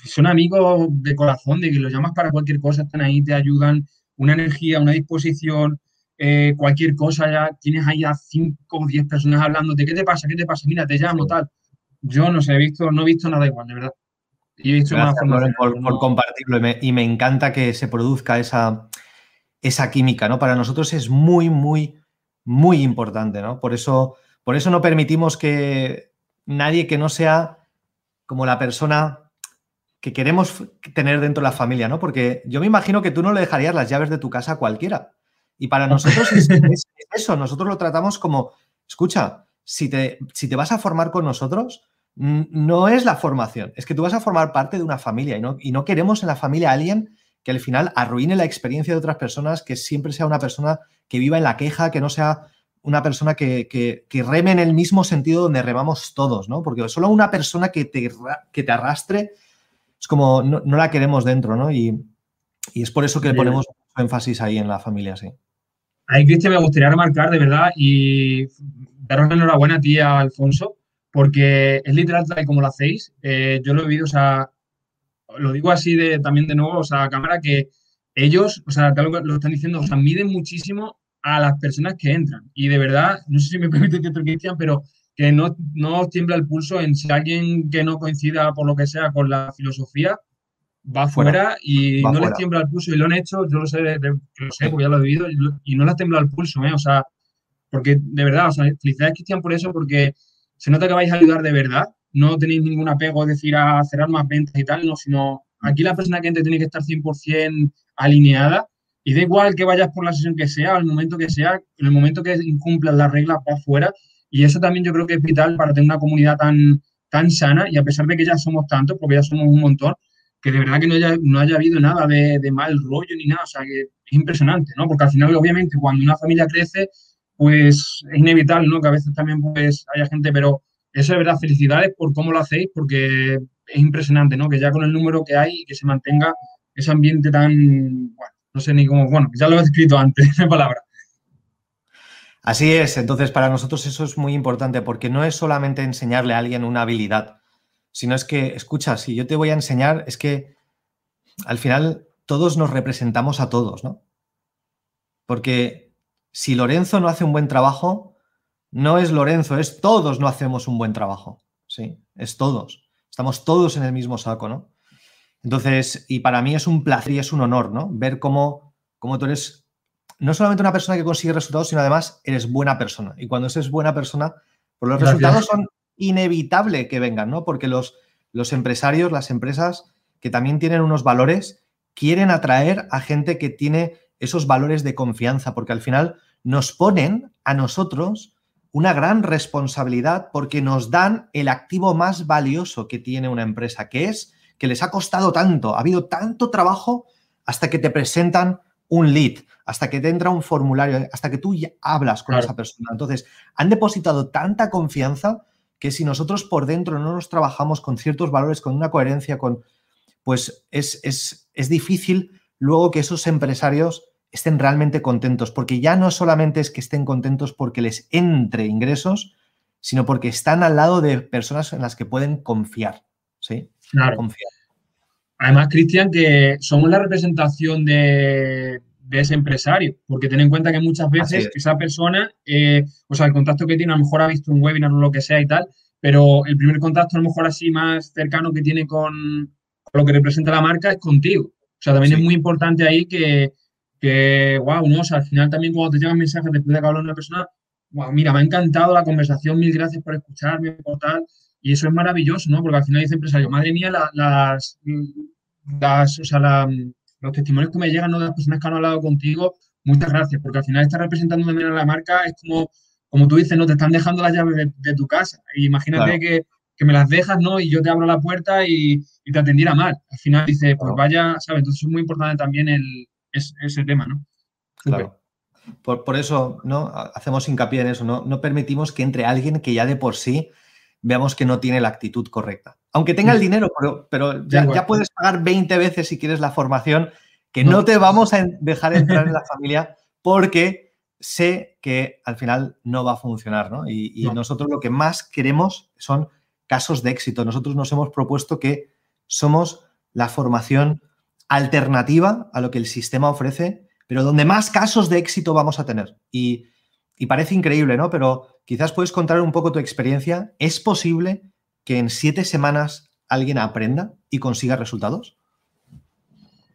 son amigos de corazón, de que los llamas para cualquier cosa, están ahí, te ayudan, una energía, una disposición, eh, cualquier cosa, ya tienes ahí a cinco o diez personas hablando de qué te pasa, qué te pasa, mira, te llamo, tal. Yo no sé, he visto, no he visto nada igual, de verdad. Y he visto por, compartirlo y me, encanta que se produzca esa, esa química, ¿no? Para nosotros es muy, muy, muy importante, ¿no? Por eso, por eso no permitimos que nadie que no sea como la persona que queremos tener dentro de la familia, ¿no? Porque yo me imagino que tú no le dejarías las llaves de tu casa a cualquiera. Y para nosotros [LAUGHS] es, eso, nosotros lo tratamos como, escucha, si te, si te vas a formar con nosotros, no es la formación, es que tú vas a formar parte de una familia y no, y no queremos en la familia a alguien que al final arruine la experiencia de otras personas, que siempre sea una persona que viva en la queja, que no sea una persona que, que, reme en el mismo sentido donde remamos todos, ¿no? Porque solo una persona que te, que te arrastre es como no, la queremos dentro, ¿no? Y, es por eso que le ponemos énfasis ahí en la familia, sí. Ahí, Cristian, me gustaría remarcar de verdad y daros la enhorabuena a ti, a Alfonso, porque es literal tal como lo hacéis. Eh, yo lo he vivido, o sea, lo digo así de, también de nuevo, o sea, a cámara, que ellos, o sea, tal lo están diciendo, o sea, miden muchísimo a las personas que entran. Y de verdad, no sé si me [LAUGHS] permite que Cristian, pero que no, no os tiembla el pulso en si alguien que no coincida por lo que sea con la filosofía va fuera y no les tiembla el pulso y lo han hecho, yo lo sé, lo sé porque ya lo he vivido y, no les tiembla el pulso, ¿eh? o sea, porque de verdad, o sea, felicidades Cristian por eso, porque se nota que vais a ayudar de verdad, no tenéis ningún apego, es decir, a cerrar más ventas y tal, no, sino aquí la persona que entre tiene que estar 100% alineada y da igual que vayas por la sesión que sea, al momento que sea, en el momento que incumplas las reglas, para afuera y eso también yo creo que es vital para tener una comunidad tan, tan sana y a pesar de que ya somos tantos, porque ya somos un montón, que de verdad que no haya, no haya habido nada de, mal rollo ni nada, o sea, que es impresionante, ¿no? Porque al final, obviamente, cuando una familia crece, pues es inevitable, ¿no? Que a veces también pues haya gente, pero eso de verdad, felicidades por cómo lo hacéis, porque es impresionante, ¿no? Que ya con el número que hay, que se mantenga ese ambiente tan, no sé ni cómo, bueno, ya lo he escrito antes, [LAUGHS] de palabra. Así es, entonces para nosotros eso es muy importante porque no es solamente enseñarle a alguien una habilidad, sino es que, escucha, si yo te voy a enseñar, es que al final todos nos representamos a todos, ¿no? Porque si Lorenzo no hace un buen trabajo, no es Lorenzo, es todos no hacemos un buen trabajo, ¿sí? Es todos. Estamos todos en el mismo saco, ¿no? Entonces, y para mí es un placer y es un honor, ¿no? Ver cómo, cómo tú eres no solamente una persona que consigue resultados, sino además eres buena persona. Y cuando eres buena persona, pues los resultados son inevitable que vengan, ¿no? Porque los, los empresarios, las empresas que también tienen unos valores, quieren atraer a gente que tiene esos valores de confianza, porque al final nos ponen a nosotros una gran responsabilidad porque nos dan el activo más valioso que tiene una empresa, que es que les ha costado tanto, ha habido tanto trabajo hasta que te presentan un lead, hasta que te entra un formulario, hasta que tú ya hablas con esa persona. Entonces, han depositado tanta confianza que si nosotros por dentro no nos trabajamos con ciertos valores, con una coherencia, con pues es, es, es difícil luego que esos empresarios estén realmente contentos, porque ya no solamente es que estén contentos porque les entre ingresos, sino porque están al lado de personas en las que pueden confiar. ¿sí? Claro. Confiar. Además, Cristian, que somos la representación de, ese empresario, porque ten en cuenta que muchas veces esa persona, eh, o sea, el contacto que tiene, a lo mejor ha visto un webinar o lo que sea y tal, pero el primer contacto a lo mejor así más cercano que tiene con, lo que representa la marca es contigo. O sea, también es muy importante ahí que, que, wow, ¿no? O sea, al final también cuando te llegan mensajes después de que habla una persona, wow, mira, me ha encantado la conversación, mil gracias por escucharme, por tal. Y eso es maravilloso, ¿no? Porque al final dice empresario, madre mía, las, las, o sea, los testimonios que me llegan ¿no? de las personas que han hablado contigo, muchas gracias, porque al final estás representando también a la marca, es como, como tú dices, no te están dejando las llaves de, tu casa. imagínate que que me las dejas, ¿no? Y yo te abro la puerta y, te atendiera mal. Al final dice, pues vaya, ¿sabes? Entonces es muy importante también el, ese tema, ¿no? Claro. Por, eso, ¿no? Hacemos hincapié en eso, ¿no? No permitimos que entre alguien que ya de por sí veamos que no tiene la actitud correcta. Aunque tenga el dinero, pero, pero ya, puedes pagar 20 veces si quieres la formación, que no te vamos a dejar entrar en la familia porque sé que al final no va a funcionar, ¿no? Y, nosotros lo que más queremos son casos de éxito. Nosotros nos hemos propuesto que somos la formación alternativa a lo que el sistema ofrece, pero donde más casos de éxito vamos a tener. Y, parece increíble, ¿no? Pero quizás puedes contar un poco tu experiencia. ¿Es posible que en siete semanas alguien aprenda y consiga resultados?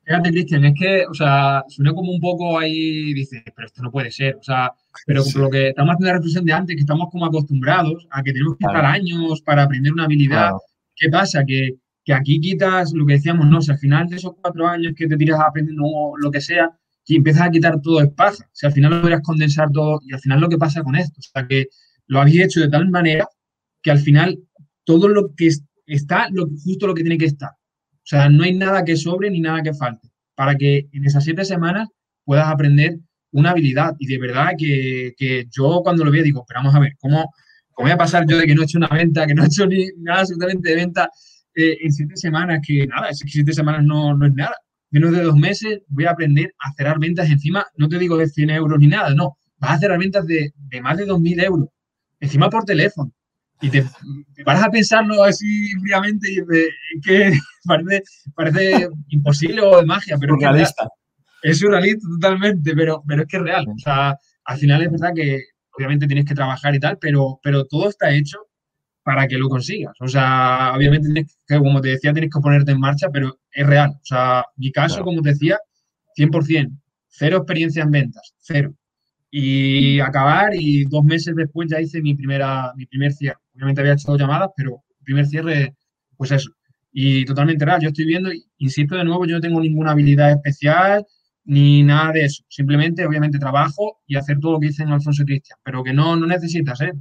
Fíjate, Cristian, es que, o sea, suena como un poco ahí, dice, pero esto no puede ser, o sea, pero lo que estamos haciendo la reflexión de antes, que estamos como acostumbrados a que tenemos que estar años para aprender una habilidad. ¿Qué pasa? Que, aquí quitas lo que decíamos, no, si al final de esos cuatro años que te tiras aprendiendo lo que sea, y empiezas a quitar todo es paja. Si al final lo podrías condensar todo, y al final lo que pasa con esto, o sea, que lo habéis hecho de tal manera que al final todo lo que está, justo lo que tiene que estar. O sea, no hay nada que sobre ni nada que falte para que en esas siete semanas puedas aprender una habilidad. Y de verdad que, yo cuando lo veo digo, pero vamos a ver, ¿cómo, ¿cómo, voy a pasar yo de que no he hecho una venta, que no he hecho ni nada absolutamente de venta eh, en siete semanas? Que nada, que siete semanas no, no es nada. Menos de dos meses voy a aprender a cerrar ventas encima, no te digo de 100 euros ni nada, no, vas a cerrar ventas de, de más de 2.000 euros, encima por teléfono y te, paras a pensarlo así fríamente y dices, que [LAUGHS] parece, parece imposible o de magia, pero es realista. Es surrealista totalmente, pero, pero es que es real. O sea, al final es verdad que obviamente tienes que trabajar y tal, pero, pero todo está hecho para que lo consigas. O sea, obviamente tienes que, como te decía, tienes que ponerte en marcha, pero es real. O sea, mi caso, como te decía, 100%, cero experiencia en ventas, cero. Y acabar y dos meses después ya hice mi, primera, mi primer cierre obviamente había hecho llamadas, pero el primer cierre, pues eso. Y totalmente real. Yo estoy viendo, insisto de nuevo, yo no tengo ninguna habilidad especial ni nada de eso. Simplemente, obviamente, trabajo y hacer todo lo que dice en Alfonso Cristian, pero que no, no necesitas, ¿eh?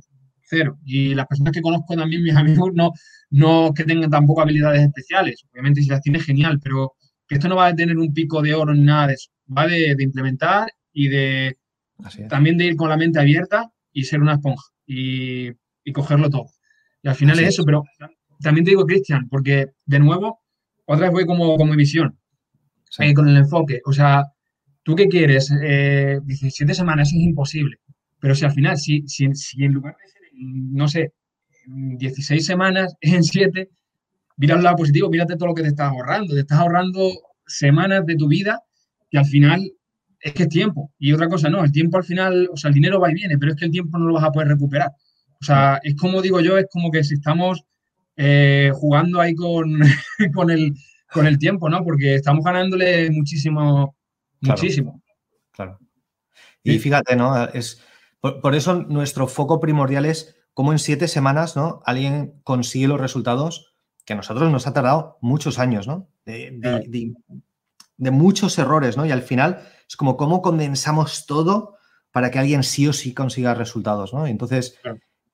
Cero. Y las personas que conozco también, mis amigos, no, no que tengan tampoco habilidades especiales. Obviamente, si las tienes, genial, pero esto no va a tener un pico de oro ni nada de eso. Va de, implementar y de también de ir con la mente abierta y ser una esponja. Y y cogerlo todo. Y al final es eso, pero también te digo, Cristian, porque de nuevo, otra vez voy como, como visión, eh, con el enfoque. O sea, ¿tú qué quieres? Eh, 17 semanas es imposible. Pero si al final, si, si, si en lugar de ser, no sé, 16 semanas, [LAUGHS] en 7, mira el lado positivo, mírate todo lo que te estás ahorrando. Te estás ahorrando semanas de tu vida que al final es que es tiempo. Y otra cosa, no, el tiempo al final, o sea, el dinero va y viene, pero es que el tiempo no lo vas a poder recuperar. O sea, es como digo yo, es como que si estamos eh, jugando ahí con, [LAUGHS] con, el, con el tiempo, ¿no? Porque estamos ganándole muchísimo, muchísimo. Claro. Y fíjate, ¿no? Es, por, eso nuestro foco primordial es cómo en siete semanas, ¿no? Alguien consigue los resultados que a nosotros nos ha tardado muchos años, ¿no? De, muchos errores, ¿no? Y al final es como cómo condensamos todo para que alguien sí o sí consiga resultados, ¿no? Entonces,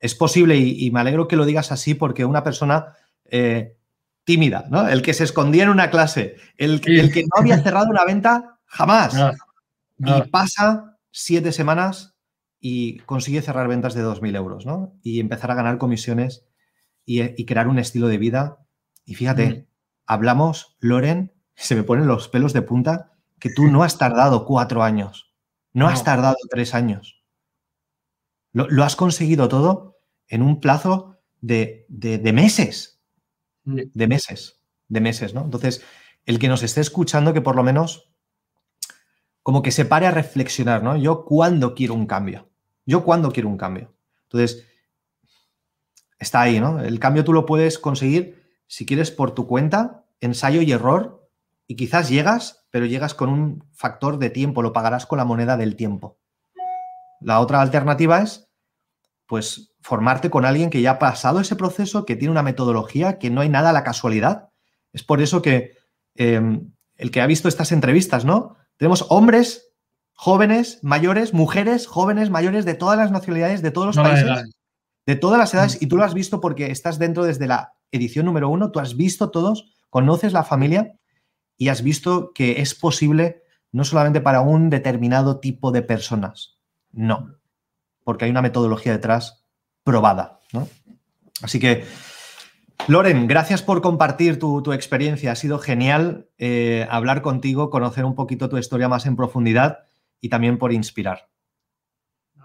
es posible y, me alegro que lo digas así porque una persona eh, tímida, ¿no? El que se escondía en una clase, el, el que no había cerrado una venta jamás. [LAUGHS] Y pasa siete semanas y consigue cerrar ventas de 2.000 euros, ¿no? Y empezar a ganar comisiones y, crear un estilo de vida. Y fíjate, hablamos, Loren, se me ponen los pelos de punta, que tú no has tardado cuatro años, no, has tardado tres años. lo, has conseguido todo en un plazo de, meses, de meses, de meses, ¿no? Entonces, el que nos esté escuchando, que por lo menos como que se pare a reflexionar, ¿no? Yo cuándo quiero un cambio. Yo cuándo quiero un cambio. Entonces, está ahí, ¿no? El cambio tú lo puedes conseguir si quieres por tu cuenta, ensayo y error, y quizás llegas, pero llegas con un factor de tiempo, lo pagarás con la moneda del tiempo. La otra alternativa es, pues, formarte con alguien que ya ha pasado ese proceso, que tiene una metodología, que no hay nada a la casualidad. Es por eso que em, el que ha visto estas entrevistas, ¿no? Tenemos hombres, jóvenes, mayores, mujeres, jóvenes, mayores, de todas las nacionalidades, de todos los países. de todas las edades, y tú lo has visto porque estás dentro desde la edición número uno, tú has visto todos, conoces la familia y has visto que es posible no solamente para un determinado tipo de personas, no, porque hay una metodología detrás probada, ¿no? Así que, Loren, gracias por compartir tu, experiencia, ha sido genial eh, hablar contigo, conocer un poquito tu historia más en profundidad y también por inspirar.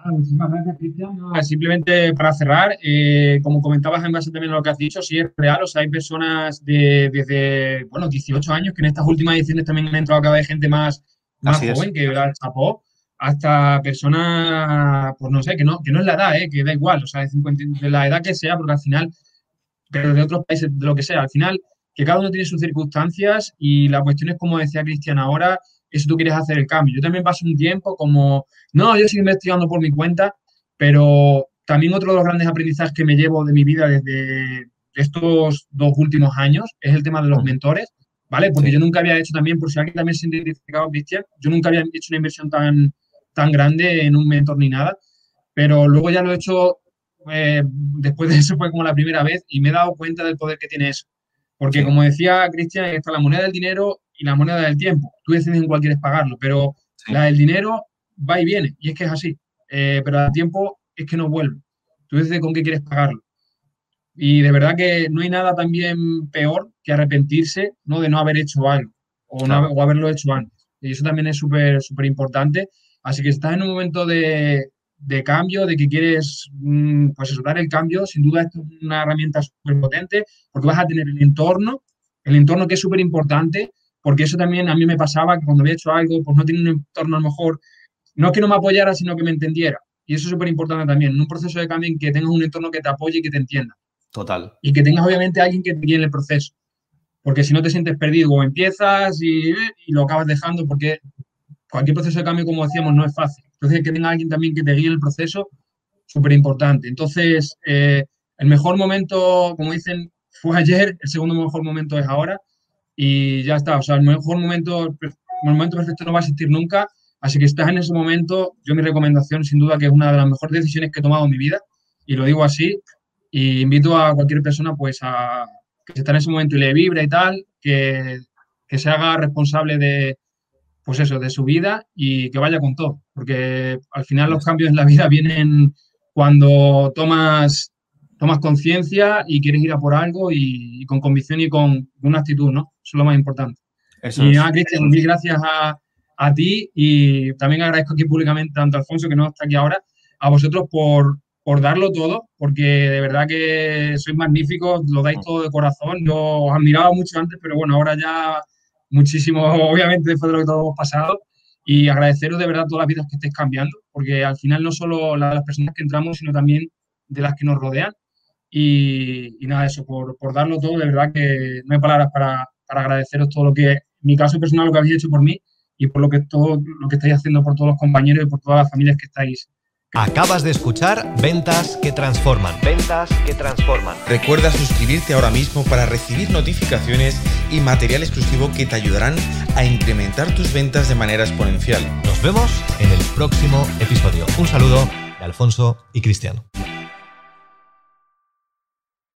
muchísimas gracias, Cristian. simplemente para cerrar, eh, como comentabas en base también a lo que has dicho, sí es real, o sea, hay personas de, desde, bueno, 18 años que en estas últimas ediciones también han entrado cada vez gente más, más joven, que la chapó, hasta personas, pues no sé, que no, que no es la edad, eh, que da igual, o sea, de, 50, de la edad que sea, porque al final, pero de otros países, de lo que sea, al final, que cada uno tiene sus circunstancias y la cuestión es, como decía Cristian ahora, eso tú quieres hacer el cambio. Yo también paso un tiempo como, no, yo sigo investigando por mi cuenta, pero también otro de los grandes aprendizajes que me llevo de mi vida desde estos dos últimos años es el tema de los mentores, ¿vale? Porque yo nunca había hecho también, por si alguien también se ha identificado, Cristian, yo nunca había hecho una inversión tan, tan grande en un mentor ni nada, pero luego ya lo he hecho, eh, después de eso fue como la primera vez y me he dado cuenta del poder que tiene eso. Porque como decía Cristian, está la moneda del dinero y la moneda del tiempo. Tú decides en cuál quieres pagarlo, pero la del dinero va y viene, y es que es así. Eh, pero el tiempo es que no vuelve. Tú decides con qué quieres pagarlo. Y de verdad que no hay nada también peor que arrepentirse ¿no? de no haber hecho algo o, no, o haberlo hecho antes. Y eso también es súper, súper importante. Así que estás en un momento de, de cambio, de que quieres mm, pues eso, dar el cambio, sin duda esto es una herramienta súper potente porque vas a tener el entorno, el entorno que es súper importante porque eso también a mí me pasaba que cuando había hecho algo, pues no tenía un entorno a lo mejor, no es que no me apoyara, sino que me entendiera. Y eso es súper importante también, en un proceso de cambio que tengas un entorno que te apoye y que te entienda. Total. Y que tengas obviamente a alguien que te guíe en el proceso. Porque si no te sientes perdido o empiezas y, lo acabas dejando, porque cualquier proceso de cambio, como decíamos, no es fácil. Entonces, que tenga alguien también que te guíe en el proceso, súper importante. Entonces, eh, el mejor momento, como dicen, fue ayer, el segundo mejor momento es ahora y ya está. O sea, el mejor momento, el momento perfecto no va a existir nunca. Así que estás en ese momento, yo mi recomendación sin duda que es una de las mejores decisiones que he tomado en mi vida y lo digo así y invito a cualquier persona pues a que está en ese momento y le vibra y tal, que, que se haga responsable de pues eso, de su vida y que vaya con todo, porque al final los cambios en la vida vienen cuando tomas tomas conciencia y quieres ir a por algo y, con convicción y con una actitud, ¿no? Eso es lo más importante. y nada, Cristian, mil gracias a, a, ti y también agradezco aquí públicamente tanto a Alfonso, que no está aquí ahora, a vosotros por, por darlo todo, porque de verdad que sois magníficos, lo dais todo de corazón. Yo os admiraba mucho antes, pero bueno, ahora ya muchísimo, [LAUGHS] obviamente, después de lo que todos hemos pasado. Y agradeceros de verdad todas las vidas que estéis cambiando, porque al final no solo las personas que entramos, sino también de las que nos rodean. Y, nada, eso, por, por, darlo todo, de verdad que no hay palabras para, para, agradeceros todo lo que, en mi caso personal, lo que habéis hecho por mí y por lo que, todo lo que estáis haciendo por todos los compañeros y por todas las familias que estáis. Acabas de escuchar Ventas que Transforman. Ventas que Transforman. Recuerda suscribirte ahora mismo para recibir notificaciones y material exclusivo que te ayudarán a incrementar tus ventas de manera exponencial. Nos vemos en el próximo episodio. Un saludo de Alfonso y Cristiano.